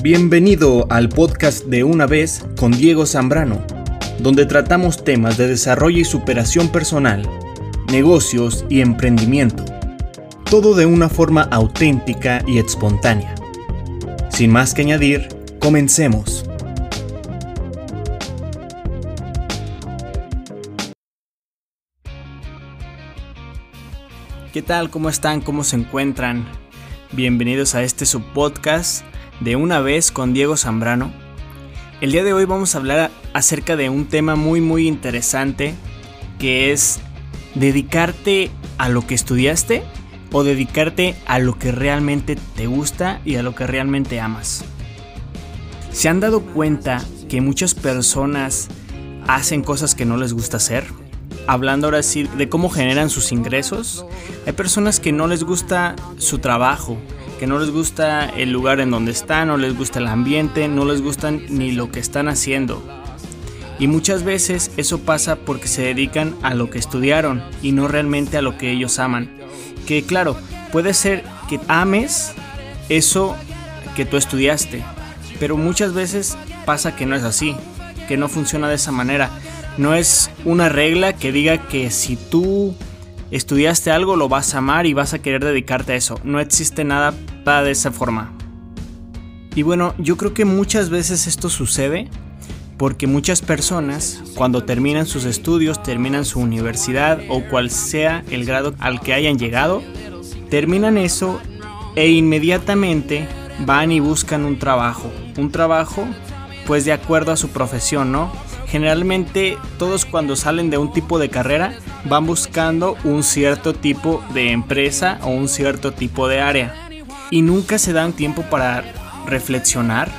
Bienvenido al podcast de Una vez con Diego Zambrano, donde tratamos temas de desarrollo y superación personal, negocios y emprendimiento. Todo de una forma auténtica y espontánea. Sin más que añadir, comencemos. ¿Qué tal? ¿Cómo están? ¿Cómo se encuentran? Bienvenidos a este subpodcast de Una vez con Diego Zambrano. El día de hoy vamos a hablar acerca de un tema muy muy interesante que es dedicarte a lo que estudiaste o dedicarte a lo que realmente te gusta y a lo que realmente amas. ¿Se han dado cuenta que muchas personas hacen cosas que no les gusta hacer? Hablando ahora sí de cómo generan sus ingresos, hay personas que no les gusta su trabajo, que no les gusta el lugar en donde están, no les gusta el ambiente, no les gusta ni lo que están haciendo. Y muchas veces eso pasa porque se dedican a lo que estudiaron y no realmente a lo que ellos aman. Que claro, puede ser que ames eso que tú estudiaste, pero muchas veces pasa que no es así, que no funciona de esa manera. No es una regla que diga que si tú estudiaste algo lo vas a amar y vas a querer dedicarte a eso. No existe nada de esa forma. Y bueno, yo creo que muchas veces esto sucede porque muchas personas cuando terminan sus estudios, terminan su universidad o cual sea el grado al que hayan llegado, terminan eso e inmediatamente van y buscan un trabajo. Un trabajo pues de acuerdo a su profesión, ¿no? Generalmente todos cuando salen de un tipo de carrera van buscando un cierto tipo de empresa o un cierto tipo de área. Y nunca se dan tiempo para reflexionar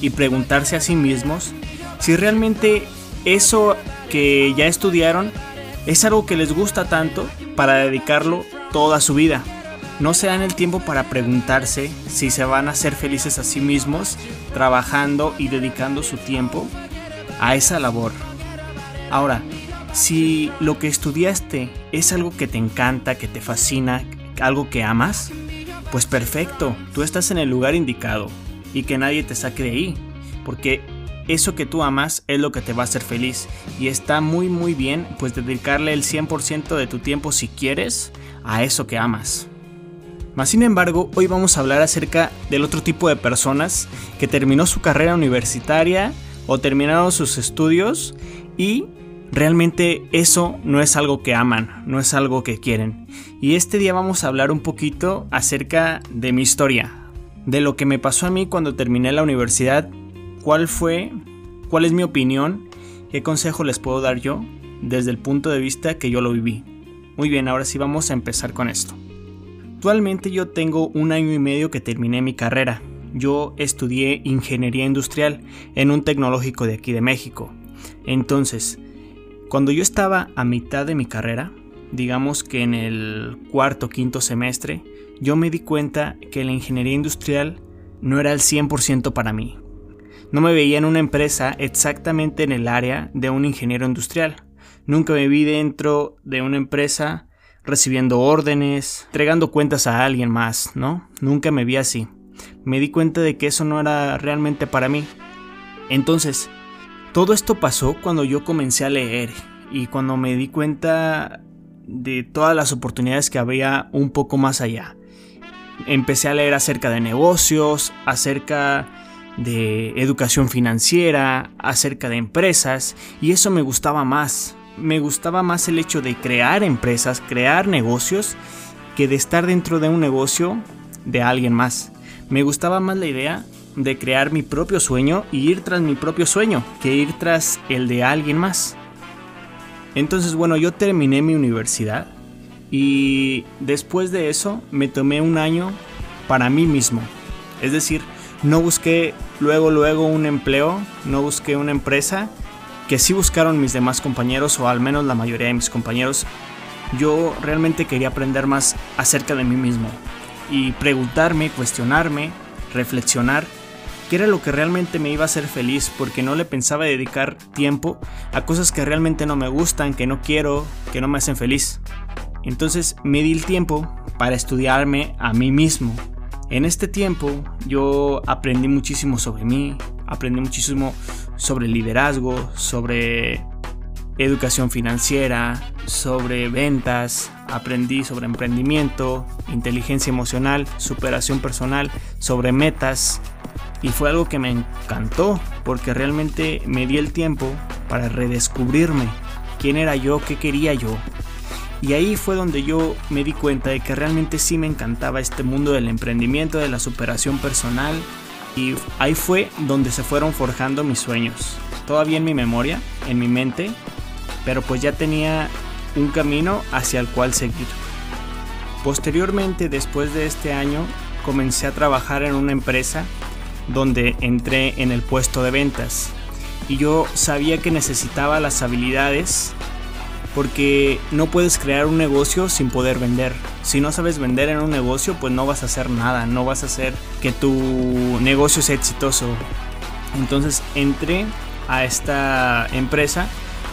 y preguntarse a sí mismos si realmente eso que ya estudiaron es algo que les gusta tanto para dedicarlo toda su vida. No se dan el tiempo para preguntarse si se van a ser felices a sí mismos trabajando y dedicando su tiempo a esa labor. Ahora, si lo que estudiaste es algo que te encanta, que te fascina, algo que amas, pues perfecto, tú estás en el lugar indicado y que nadie te saque de ahí, porque eso que tú amas es lo que te va a hacer feliz y está muy muy bien pues dedicarle el 100% de tu tiempo si quieres a eso que amas. Mas sin embargo, hoy vamos a hablar acerca del otro tipo de personas que terminó su carrera universitaria o terminaron sus estudios y realmente eso no es algo que aman, no es algo que quieren. Y este día vamos a hablar un poquito acerca de mi historia, de lo que me pasó a mí cuando terminé la universidad, cuál fue, cuál es mi opinión, qué consejo les puedo dar yo desde el punto de vista que yo lo viví. Muy bien, ahora sí vamos a empezar con esto. Actualmente yo tengo un año y medio que terminé mi carrera. Yo estudié ingeniería industrial en un tecnológico de aquí de México. Entonces, cuando yo estaba a mitad de mi carrera, digamos que en el cuarto quinto semestre, yo me di cuenta que la ingeniería industrial no era el 100% para mí. No me veía en una empresa exactamente en el área de un ingeniero industrial. Nunca me vi dentro de una empresa recibiendo órdenes, entregando cuentas a alguien más, ¿no? Nunca me vi así. Me di cuenta de que eso no era realmente para mí. Entonces, todo esto pasó cuando yo comencé a leer y cuando me di cuenta de todas las oportunidades que había un poco más allá. Empecé a leer acerca de negocios, acerca de educación financiera, acerca de empresas y eso me gustaba más me gustaba más el hecho de crear empresas, crear negocios, que de estar dentro de un negocio de alguien más. Me gustaba más la idea de crear mi propio sueño y ir tras mi propio sueño que ir tras el de alguien más. Entonces, bueno, yo terminé mi universidad y después de eso me tomé un año para mí mismo. Es decir, no busqué luego, luego un empleo, no busqué una empresa, que sí buscaron mis demás compañeros, o al menos la mayoría de mis compañeros, yo realmente quería aprender más acerca de mí mismo y preguntarme, cuestionarme, reflexionar qué era lo que realmente me iba a hacer feliz porque no le pensaba dedicar tiempo a cosas que realmente no me gustan, que no quiero, que no me hacen feliz. Entonces me di el tiempo para estudiarme a mí mismo. En este tiempo yo aprendí muchísimo sobre mí, aprendí muchísimo sobre liderazgo, sobre educación financiera, sobre ventas, aprendí sobre emprendimiento, inteligencia emocional, superación personal, sobre metas. Y fue algo que me encantó porque realmente me di el tiempo para redescubrirme quién era yo, qué quería yo. Y ahí fue donde yo me di cuenta de que realmente sí me encantaba este mundo del emprendimiento, de la superación personal. Y ahí fue donde se fueron forjando mis sueños. Todavía en mi memoria, en mi mente, pero pues ya tenía un camino hacia el cual seguir. Posteriormente, después de este año, comencé a trabajar en una empresa donde entré en el puesto de ventas. Y yo sabía que necesitaba las habilidades porque no puedes crear un negocio sin poder vender. Si no sabes vender en un negocio, pues no vas a hacer nada, no vas a hacer que tu negocio sea exitoso. Entonces entré a esta empresa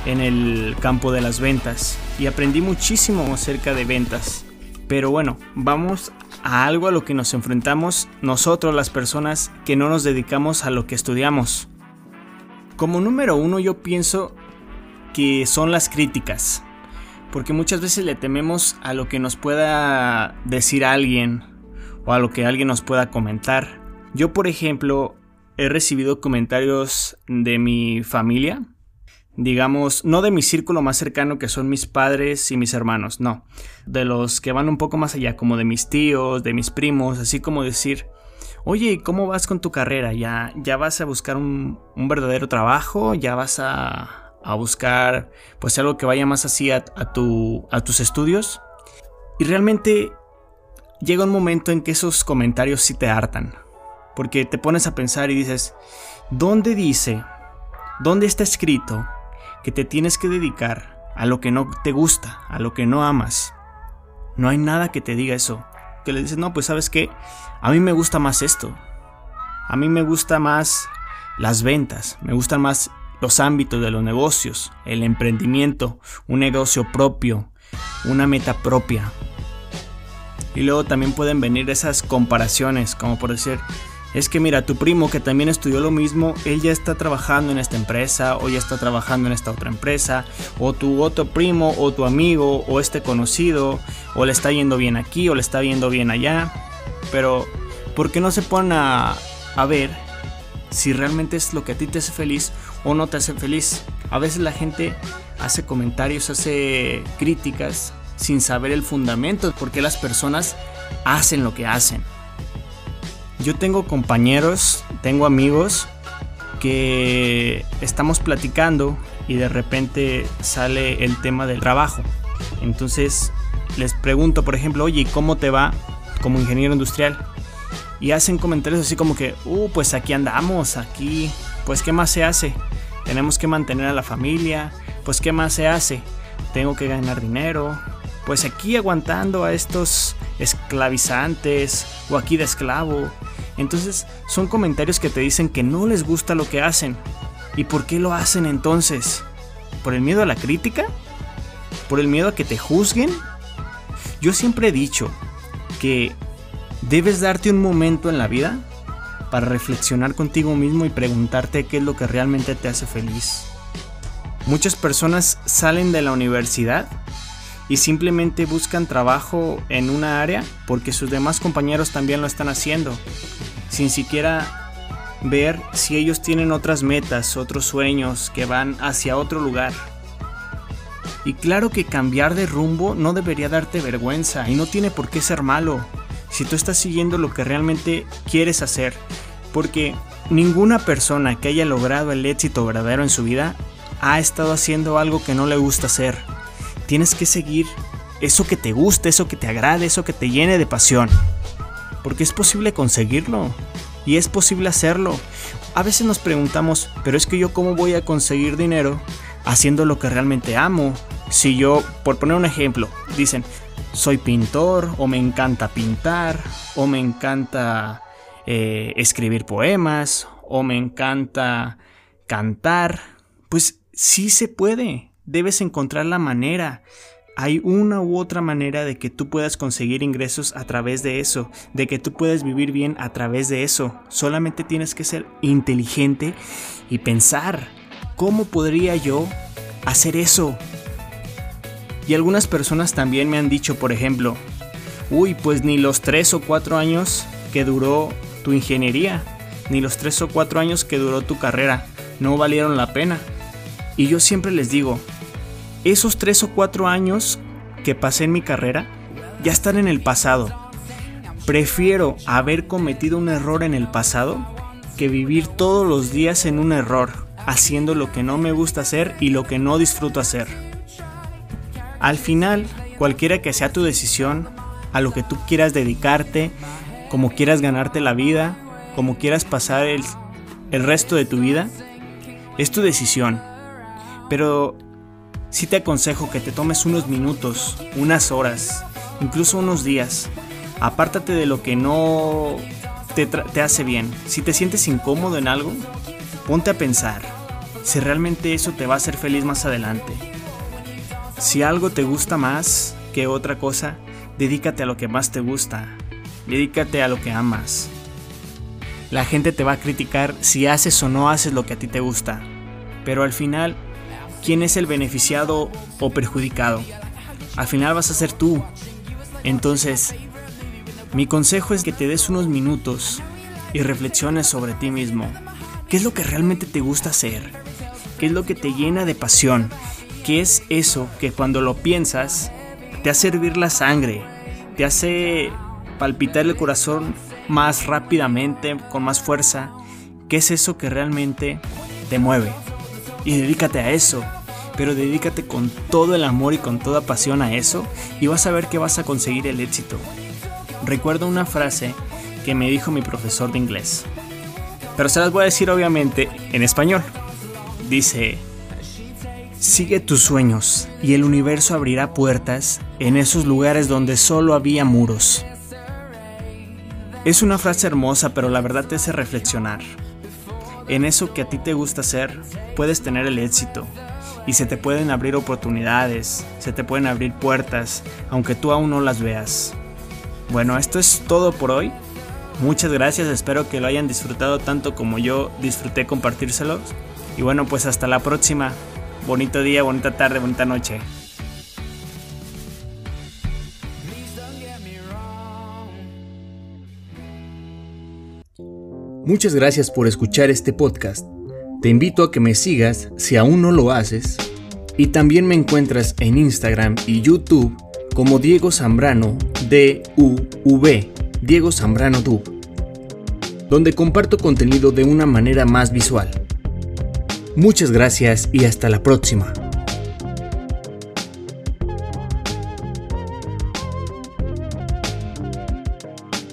en el campo de las ventas y aprendí muchísimo acerca de ventas. Pero bueno, vamos a algo a lo que nos enfrentamos nosotros las personas que no nos dedicamos a lo que estudiamos. Como número uno yo pienso que son las críticas, porque muchas veces le tememos a lo que nos pueda decir alguien o a lo que alguien nos pueda comentar. Yo por ejemplo he recibido comentarios de mi familia digamos, no de mi círculo más cercano que son mis padres y mis hermanos, no, de los que van un poco más allá, como de mis tíos, de mis primos, así como decir, oye, ¿cómo vas con tu carrera? ¿Ya, ya vas a buscar un, verdadero trabajo? ¿Ya vas a, a, buscar pues algo que vaya más así a, tu, a tus estudios? Y realmente llega un momento en que esos comentarios sí te hartan, porque te pones a pensar y dices, ¿dónde dice? ¿Dónde está escrito que te tienes que dedicar a lo que no te gusta, a lo que no amas. No hay nada que te diga eso. Que le dices, no, pues sabes qué, a mí me gusta más esto. A mí me gusta más las ventas, me gustan más los ámbitos de los negocios, el emprendimiento, un negocio propio, una meta propia. Y luego también pueden venir esas comparaciones, como por decir, es que mira, tu primo que también estudió lo mismo, él ya está trabajando en esta empresa o ya está trabajando en esta otra empresa, o tu otro primo o tu amigo o este conocido, o le está yendo bien aquí o le está yendo bien allá. Pero, ¿por qué no se ponen a, ver si realmente es lo que a ti te hace feliz o no te hace feliz? A veces la gente hace comentarios, hace críticas sin saber el fundamento de por qué las personas hacen lo que hacen. Yo tengo compañeros, tengo amigos que estamos platicando y de repente sale el tema del trabajo. Entonces les pregunto, por ejemplo, oye, ¿cómo te va como ingeniero industrial? Y hacen comentarios así como que, uh, pues aquí andamos, aquí, pues ¿qué más se hace? Tenemos que mantener a la familia, pues ¿qué más se hace? Tengo que ganar dinero, pues aquí aguantando a estos esclavizantes o aquí de esclavo entonces son comentarios que te dicen que no les gusta lo que hacen. ¿Y por qué lo hacen entonces? ¿Por el miedo a la crítica? ¿Por el miedo a que te juzguen? Yo siempre he dicho que debes darte un momento en la vida para reflexionar contigo mismo y preguntarte qué es lo que realmente te hace feliz. Muchas personas salen de la universidad y simplemente buscan trabajo en una área porque sus demás compañeros también lo están haciendo sin siquiera ver si ellos tienen otras metas, otros sueños que van hacia otro lugar. Y claro que cambiar de rumbo no debería darte vergüenza y no tiene por qué ser malo si tú estás siguiendo lo que realmente quieres hacer. Porque ninguna persona que haya logrado el éxito verdadero en su vida ha estado haciendo algo que no le gusta hacer. Tienes que seguir eso que te guste, eso que te agrade, eso que te llene de pasión porque es posible conseguirlo y es posible hacerlo. A veces nos preguntamos, pero es que yo cómo voy a conseguir dinero haciendo lo que realmente amo. Si yo, por poner un ejemplo, dicen, soy pintor o me encanta pintar o me encanta eh, escribir poemas o me encanta cantar, pues sí se puede. Debes encontrar la manera. Hay una u otra manera de que tú puedas conseguir ingresos a través de eso, de que tú puedas vivir bien a través de eso. Solamente tienes que ser inteligente y pensar, ¿cómo podría yo hacer eso? Y algunas personas también me han dicho, por ejemplo, uy, pues ni los tres o cuatro años que duró tu ingeniería, ni los tres o cuatro años que duró tu carrera, no valieron la pena. Y yo siempre les digo, esos tres o cuatro años que pasé en mi carrera ya están en el pasado. Prefiero haber cometido un error en el pasado que vivir todos los días en un error, haciendo lo que no me gusta hacer y lo que no disfruto hacer. Al final, cualquiera que sea tu decisión, a lo que tú quieras dedicarte, como quieras ganarte la vida, como quieras pasar el, el resto de tu vida, es tu decisión. Pero sí te aconsejo que te tomes unos minutos, unas horas, incluso unos días. Apártate de lo que no te, te hace bien. Si te sientes incómodo en algo, ponte a pensar si realmente eso te va a hacer feliz más adelante. Si algo te gusta más que otra cosa, dedícate a lo que más te gusta. Dedícate a lo que amas. La gente te va a criticar si haces o no haces lo que a ti te gusta. Pero al final quién es el beneficiado o perjudicado. Al final vas a ser tú. Entonces, mi consejo es que te des unos minutos y reflexiones sobre ti mismo. ¿Qué es lo que realmente te gusta hacer? ¿Qué es lo que te llena de pasión? ¿Qué es eso que cuando lo piensas te hace hervir la sangre? Te hace palpitar el corazón más rápidamente, con más fuerza. ¿Qué es eso que realmente te mueve? Y dedícate a eso pero dedícate con todo el amor y con toda pasión a eso y vas a ver que vas a conseguir el éxito. Recuerdo una frase que me dijo mi profesor de inglés, pero se las voy a decir obviamente en español. Dice, sigue tus sueños y el universo abrirá puertas en esos lugares donde solo había muros. Es una frase hermosa, pero la verdad te hace reflexionar. En eso que a ti te gusta hacer, puedes tener el éxito, y se te pueden abrir oportunidades, se te pueden abrir puertas, aunque tú aún no las veas. Bueno, esto es todo por hoy. Muchas gracias, espero que lo hayan disfrutado tanto como yo disfruté compartírselos. Y bueno, pues hasta la próxima. Bonito día, bonita tarde, bonita noche. Muchas gracias por escuchar este podcast. Te invito a que me sigas si aún no lo haces y también me encuentras en Instagram y YouTube como Diego Zambrano D-U-V, Diego Zambrano Du, donde comparto contenido de una manera más visual. Muchas gracias y hasta la próxima.